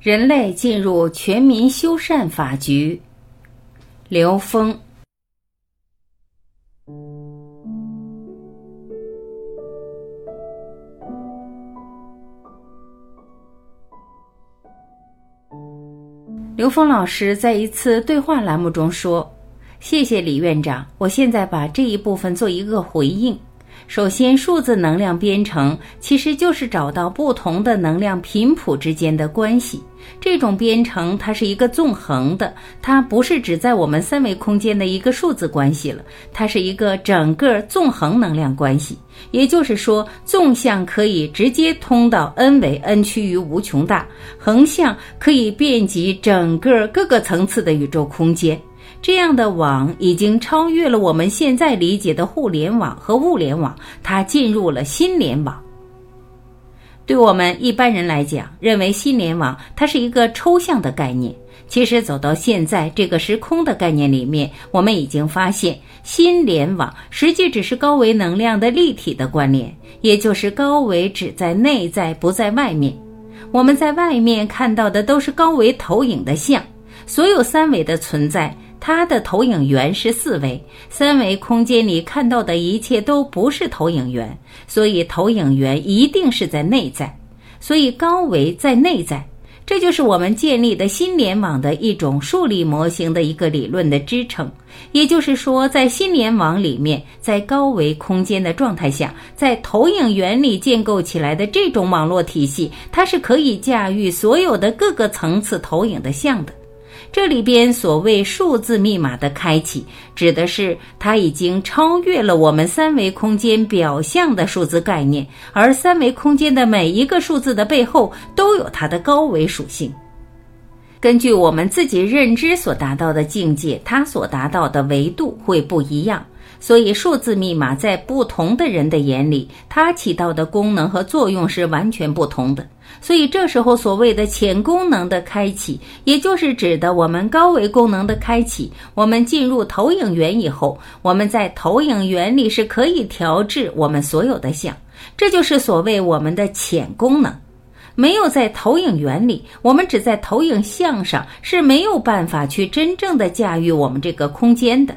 人类进入全民修缮法局。刘峰。刘峰老师在一次对话栏目中说：“谢谢李院长，我现在把这一部分做一个回应。首先，数字能量编程其实就是找到不同的能量频谱之间的关系。这种编程它是一个纵横的，它不是只在我们三维空间的一个数字关系了，它是一个整个纵横能量关系。也就是说，纵向可以直接通到 n 维 n 趋于无穷大，横向可以遍及整个各个层次的宇宙空间。这样的网已经超越了我们现在理解的互联网和物联网，它进入了新联网。对我们一般人来讲，认为新联网它是一个抽象的概念。其实走到现在这个时空的概念里面，我们已经发现，新联网实际只是高维能量的立体的关联，也就是高维只在内在，不在外面。我们在外面看到的都是高维投影的像，所有三维的存在。它的投影源是四维、三维空间里看到的一切都不是投影源，所以投影源一定是在内在，所以高维在内在，这就是我们建立的新联网的一种数理模型的一个理论的支撑。也就是说，在新联网里面，在高维空间的状态下，在投影源里建构起来的这种网络体系，它是可以驾驭所有的各个层次投影的像的。这里边所谓数字密码的开启，指的是它已经超越了我们三维空间表象的数字概念，而三维空间的每一个数字的背后都有它的高维属性。根据我们自己认知所达到的境界，它所达到的维度会不一样。所以，数字密码在不同的人的眼里，它起到的功能和作用是完全不同的。所以，这时候所谓的潜功能的开启，也就是指的我们高维功能的开启。我们进入投影源以后，我们在投影源里是可以调制我们所有的像，这就是所谓我们的潜功能。没有在投影源里，我们只在投影像上是没有办法去真正的驾驭我们这个空间的。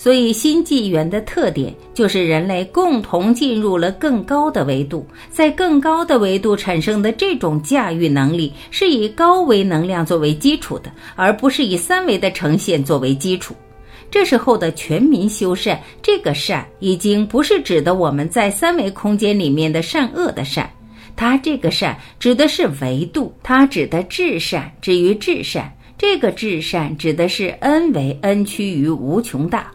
所以，新纪元的特点就是人类共同进入了更高的维度，在更高的维度产生的这种驾驭能力，是以高维能量作为基础的，而不是以三维的呈现作为基础。这时候的全民修善，这个善已经不是指的我们在三维空间里面的善恶的善，它这个善指的是维度，它指的至善，至于至善，这个至善指的是 n 为 n 趋于无穷大。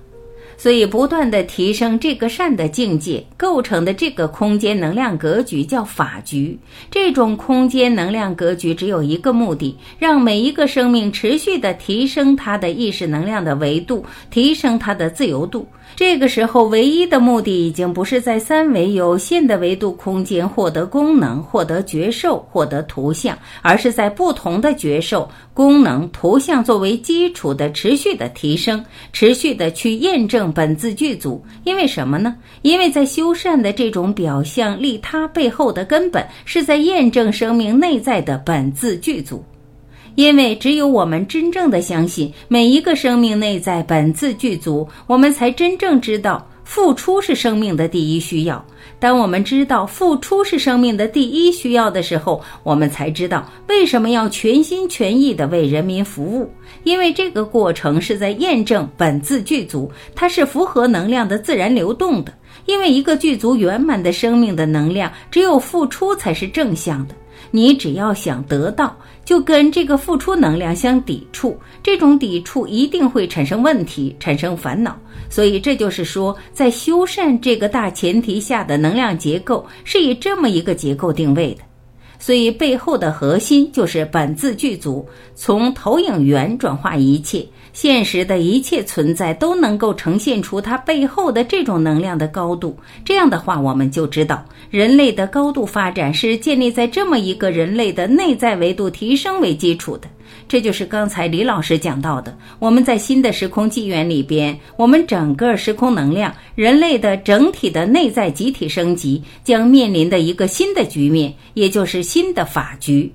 所以，不断的提升这个善的境界，构成的这个空间能量格局叫法局。这种空间能量格局只有一个目的：让每一个生命持续的提升它的意识能量的维度，提升它的自由度。这个时候，唯一的目的已经不是在三维有限的维度空间获得功能、获得觉受、获得图像，而是在不同的觉受、功能、图像作为基础的持续的提升，持续的去验证本自具足。因为什么呢？因为在修善的这种表象利他背后的根本，是在验证生命内在的本自具足。因为只有我们真正的相信每一个生命内在本自具足，我们才真正知道付出是生命的第一需要。当我们知道付出是生命的第一需要的时候，我们才知道为什么要全心全意的为人民服务。因为这个过程是在验证本自具足，它是符合能量的自然流动的。因为一个具足圆满的生命的能量，只有付出才是正向的。你只要想得到。就跟这个付出能量相抵触，这种抵触一定会产生问题，产生烦恼。所以这就是说，在修缮这个大前提下的能量结构是以这么一个结构定位的。所以背后的核心就是本自具足，从投影源转化一切。现实的一切存在都能够呈现出它背后的这种能量的高度。这样的话，我们就知道人类的高度发展是建立在这么一个人类的内在维度提升为基础的。这就是刚才李老师讲到的，我们在新的时空纪元里边，我们整个时空能量、人类的整体的内在集体升级将面临的一个新的局面，也就是新的法局。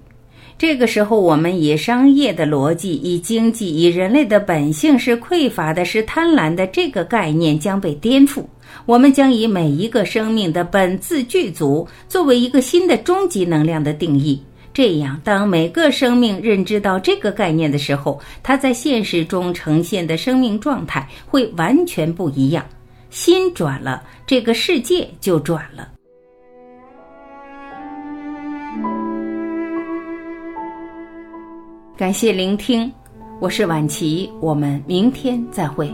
这个时候，我们以商业的逻辑、以经济、以人类的本性是匮乏的、是贪婪的这个概念将被颠覆。我们将以每一个生命的本自具足作为一个新的终极能量的定义。这样，当每个生命认知到这个概念的时候，它在现实中呈现的生命状态会完全不一样。心转了，这个世界就转了。感谢聆听，我是晚琪，我们明天再会。